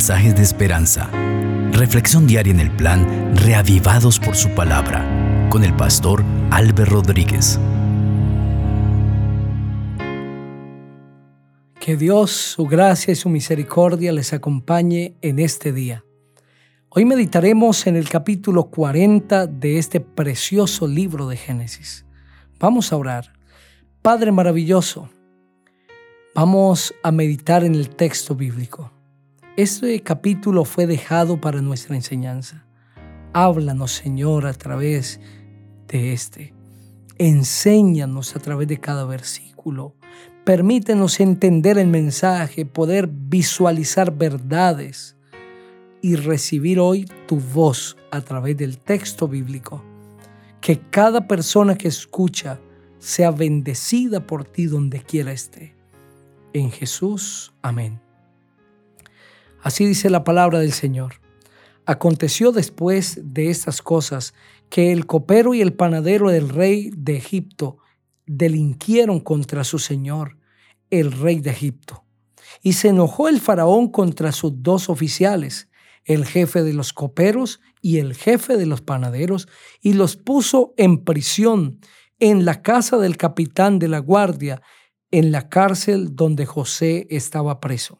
mensajes de esperanza. Reflexión diaria en el plan Reavivados por su palabra con el pastor Álvaro Rodríguez. Que Dios, su gracia y su misericordia les acompañe en este día. Hoy meditaremos en el capítulo 40 de este precioso libro de Génesis. Vamos a orar. Padre maravilloso, vamos a meditar en el texto bíblico. Este capítulo fue dejado para nuestra enseñanza. Háblanos, Señor, a través de este. Enséñanos a través de cada versículo. Permítenos entender el mensaje, poder visualizar verdades y recibir hoy tu voz a través del texto bíblico. Que cada persona que escucha sea bendecida por ti donde quiera esté. En Jesús, amén. Así dice la palabra del Señor. Aconteció después de estas cosas que el copero y el panadero del rey de Egipto delinquieron contra su señor, el rey de Egipto. Y se enojó el faraón contra sus dos oficiales, el jefe de los coperos y el jefe de los panaderos, y los puso en prisión en la casa del capitán de la guardia, en la cárcel donde José estaba preso.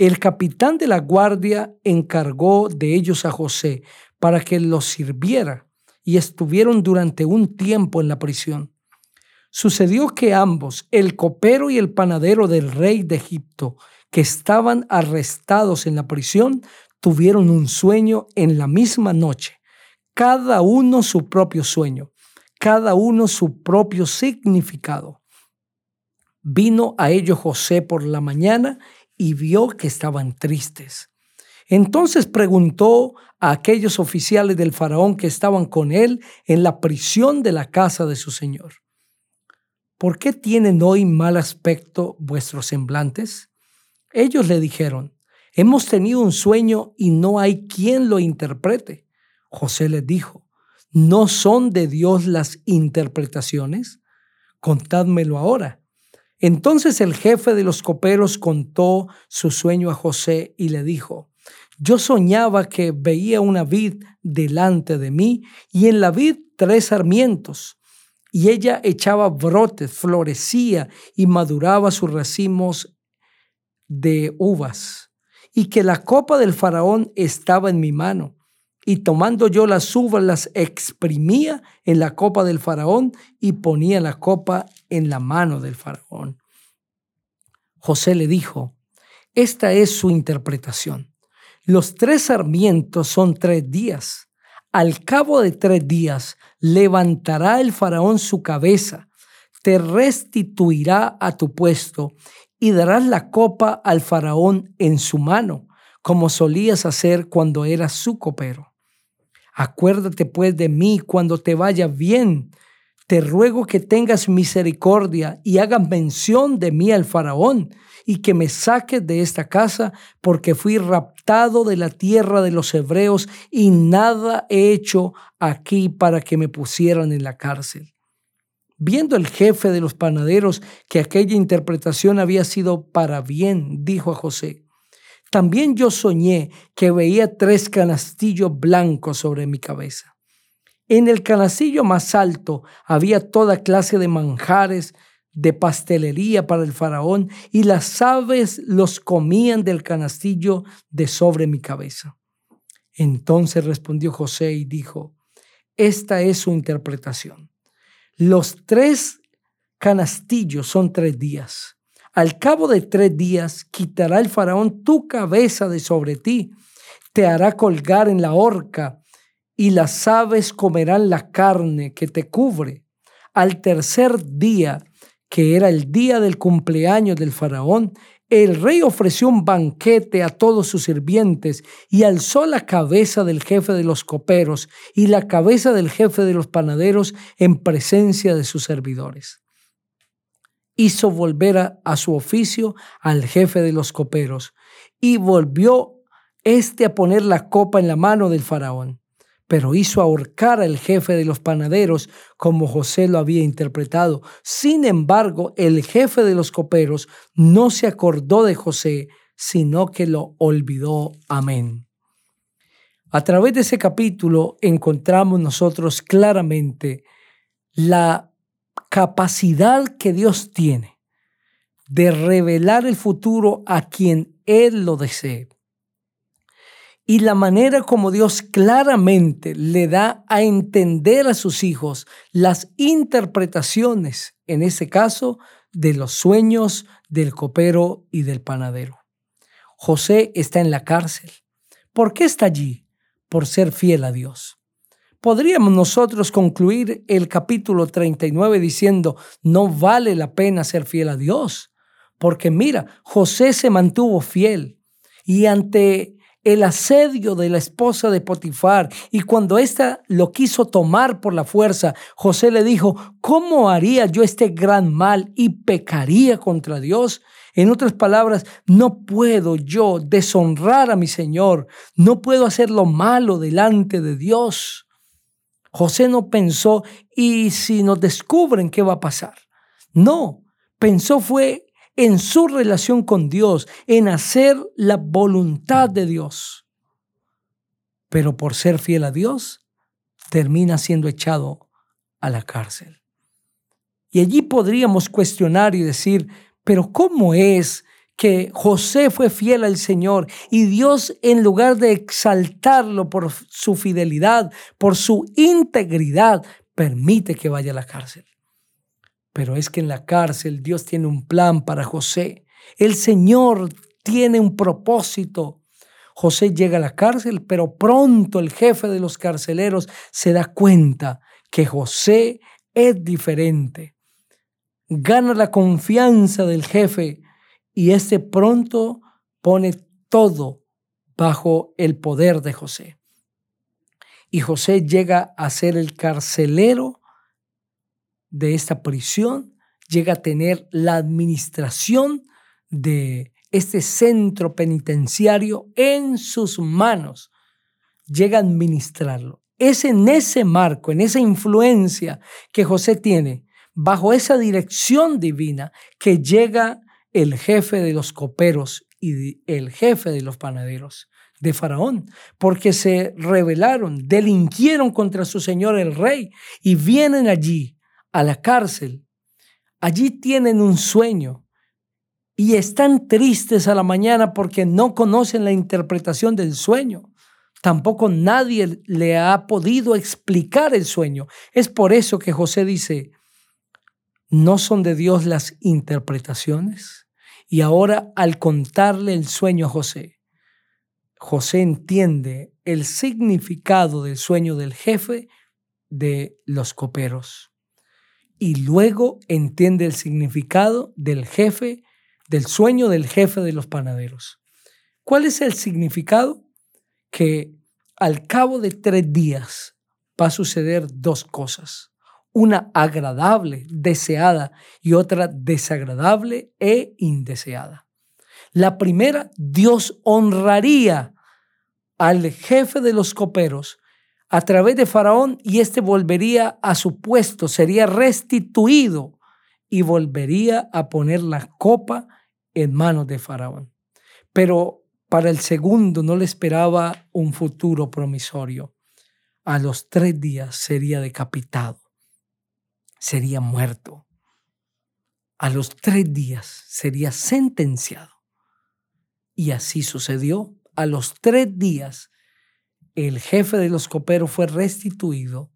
El capitán de la guardia encargó de ellos a José para que los sirviera y estuvieron durante un tiempo en la prisión. Sucedió que ambos, el copero y el panadero del rey de Egipto, que estaban arrestados en la prisión, tuvieron un sueño en la misma noche, cada uno su propio sueño cada uno su propio significado. Vino a ellos José por la mañana y vio que estaban tristes. Entonces preguntó a aquellos oficiales del faraón que estaban con él en la prisión de la casa de su señor. ¿Por qué tienen hoy mal aspecto vuestros semblantes? Ellos le dijeron, hemos tenido un sueño y no hay quien lo interprete. José les dijo, ¿No son de Dios las interpretaciones? Contádmelo ahora. Entonces el jefe de los coperos contó su sueño a José y le dijo, yo soñaba que veía una vid delante de mí y en la vid tres sarmientos y ella echaba brotes, florecía y maduraba sus racimos de uvas y que la copa del faraón estaba en mi mano y tomando yo las uvas las exprimía en la copa del faraón y ponía la copa en la mano del faraón. José le dijo, esta es su interpretación. Los tres sarmientos son tres días. Al cabo de tres días levantará el faraón su cabeza, te restituirá a tu puesto y darás la copa al faraón en su mano, como solías hacer cuando eras su copero. Acuérdate pues de mí cuando te vaya bien. Te ruego que tengas misericordia y hagas mención de mí al faraón y que me saques de esta casa porque fui raptado de la tierra de los hebreos y nada he hecho aquí para que me pusieran en la cárcel. Viendo el jefe de los panaderos que aquella interpretación había sido para bien, dijo a José, también yo soñé que veía tres canastillos blancos sobre mi cabeza. En el canastillo más alto había toda clase de manjares, de pastelería para el faraón, y las aves los comían del canastillo de sobre mi cabeza. Entonces respondió José y dijo, esta es su interpretación. Los tres canastillos son tres días. Al cabo de tres días quitará el faraón tu cabeza de sobre ti, te hará colgar en la horca y las aves comerán la carne que te cubre. Al tercer día, que era el día del cumpleaños del faraón, el rey ofreció un banquete a todos sus sirvientes y alzó la cabeza del jefe de los coperos y la cabeza del jefe de los panaderos en presencia de sus servidores hizo volver a, su oficio al jefe de los coperos y volvió éste a poner la copa en la mano del faraón, pero hizo ahorcar al jefe de los panaderos como José lo había interpretado. Sin embargo, el jefe de los coperos no se acordó de José, sino que lo olvidó. Amén. A través de ese capítulo encontramos nosotros claramente la capacidad que Dios tiene de revelar el futuro a quien Él lo desee. Y la manera como Dios claramente le da a entender a sus hijos las interpretaciones, en ese caso, de los sueños del copero y del panadero. José está en la cárcel. ¿Por qué está allí? Por ser fiel a Dios. Podríamos nosotros concluir el capítulo 39 diciendo, no vale la pena ser fiel a Dios, porque mira, José se mantuvo fiel y ante el asedio de la esposa de Potifar y cuando ésta lo quiso tomar por la fuerza, José le dijo, ¿cómo haría yo este gran mal y pecaría contra Dios? En otras palabras, no puedo yo deshonrar a mi Señor, no puedo hacer lo malo delante de Dios. José no pensó, ¿y si nos descubren qué va a pasar? No, pensó fue en su relación con Dios, en hacer la voluntad de Dios. Pero por ser fiel a Dios, termina siendo echado a la cárcel. Y allí podríamos cuestionar y decir, pero ¿cómo es que José fue fiel al Señor y Dios en lugar de exaltarlo por su fidelidad, por su integridad, permite que vaya a la cárcel? Pero es que en la cárcel Dios tiene un plan para José. El Señor tiene un propósito. José llega a la cárcel, pero pronto el jefe de los carceleros se da cuenta que José es diferente. Gana la confianza del jefe y este pronto pone todo bajo el poder de José. Y José llega a ser el carcelero de esta prisión, llega a tener la administración de este centro penitenciario en sus manos, llega a administrarlo. Es en ese marco, en esa influencia que José tiene, bajo esa dirección divina, que llega el jefe de los coperos y el jefe de los panaderos de Faraón, porque se rebelaron, delinquieron contra su señor el rey y vienen allí a la cárcel, allí tienen un sueño y están tristes a la mañana porque no conocen la interpretación del sueño. Tampoco nadie le ha podido explicar el sueño. Es por eso que José dice, ¿no son de Dios las interpretaciones? Y ahora al contarle el sueño a José, José entiende el significado del sueño del jefe de los coperos y luego entiende el significado del jefe, del sueño del jefe de los panaderos. ¿Cuál es el significado? Que al cabo de tres días va a suceder dos cosas. Una agradable, deseada, y otra desagradable e indeseada. La primera, Dios honraría al jefe de los coperos a través de Faraón y éste volvería a su puesto, sería restituido y volvería a poner la copa en manos de Faraón. Pero para el segundo no le esperaba un futuro promisorio. A los tres días sería decapitado, sería muerto. A los tres días sería sentenciado. Y así sucedió. A los tres días el jefe de los coperos fue restituido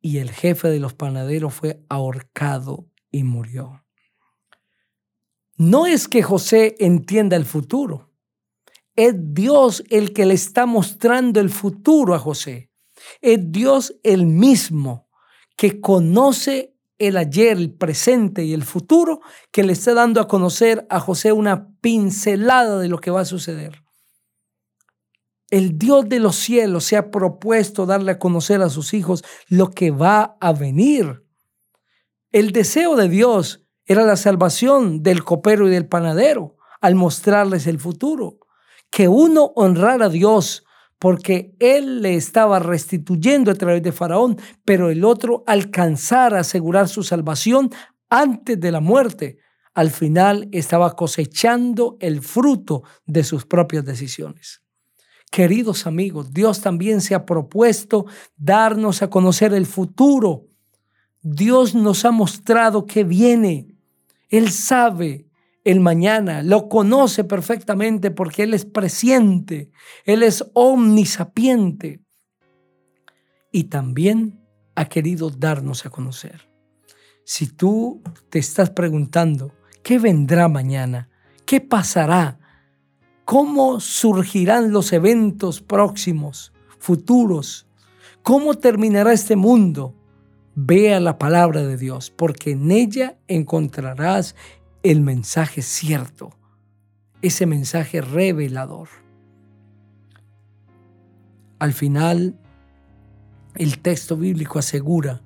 y el jefe de los panaderos fue ahorcado y murió. No es que José entienda el futuro, es Dios el que le está mostrando el futuro a José. Es Dios el mismo que conoce el ayer, el presente y el futuro, que le está dando a conocer a José una pincelada de lo que va a suceder. El Dios de los cielos se ha propuesto darle a conocer a sus hijos lo que va a venir. El deseo de Dios era la salvación del copero y del panadero al mostrarles el futuro. Que uno honrara a Dios porque él le estaba restituyendo a través de Faraón, pero el otro alcanzara a asegurar su salvación antes de la muerte, al final estaba cosechando el fruto de sus propias decisiones. Queridos amigos, Dios también se ha propuesto darnos a conocer el futuro. Dios nos ha mostrado que viene. Él sabe el mañana, lo conoce perfectamente porque Él es presciente, Él es omnisapiente. Y también ha querido darnos a conocer. Si tú te estás preguntando, ¿qué vendrá mañana? ¿Qué pasará? ¿Cómo surgirán los eventos próximos, futuros? ¿Cómo terminará este mundo? Vea la palabra de Dios, porque en ella encontrarás el mensaje cierto, ese mensaje revelador. Al final, el texto bíblico asegura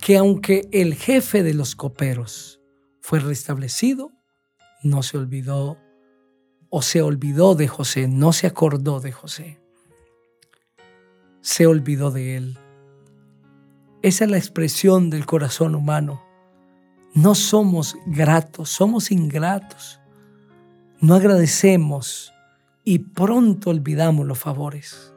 que aunque el jefe de los coperos fue restablecido, no se olvidó o se olvidó de José, no se acordó de José, se olvidó de él. Esa es la expresión del corazón humano. No somos gratos, somos ingratos. No agradecemos y pronto olvidamos los favores.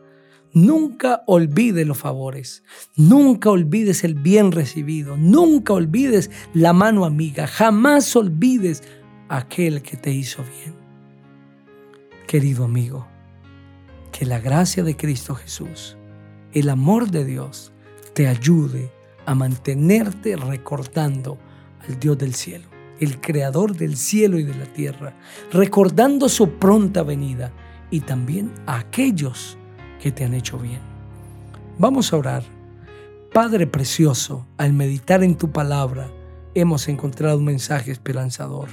Nunca olvides los favores, nunca olvides el bien recibido, nunca olvides la mano amiga, jamás olvides aquel que te hizo bien. Querido amigo, que la gracia de Cristo Jesús, el amor de Dios, te ayude a mantenerte recordando al Dios del cielo, el creador del cielo y de la tierra, recordando su pronta venida y también a aquellos que te han hecho bien. Vamos a orar. Padre precioso, al meditar en tu palabra, hemos encontrado un mensaje esperanzador.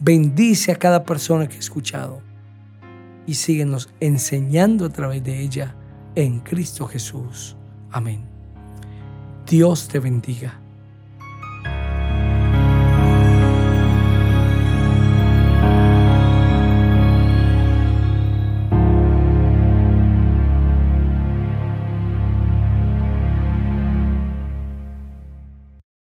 Bendice a cada persona que ha escuchado y síguenos enseñando a través de ella en Cristo Jesús. Amén. Dios te bendiga.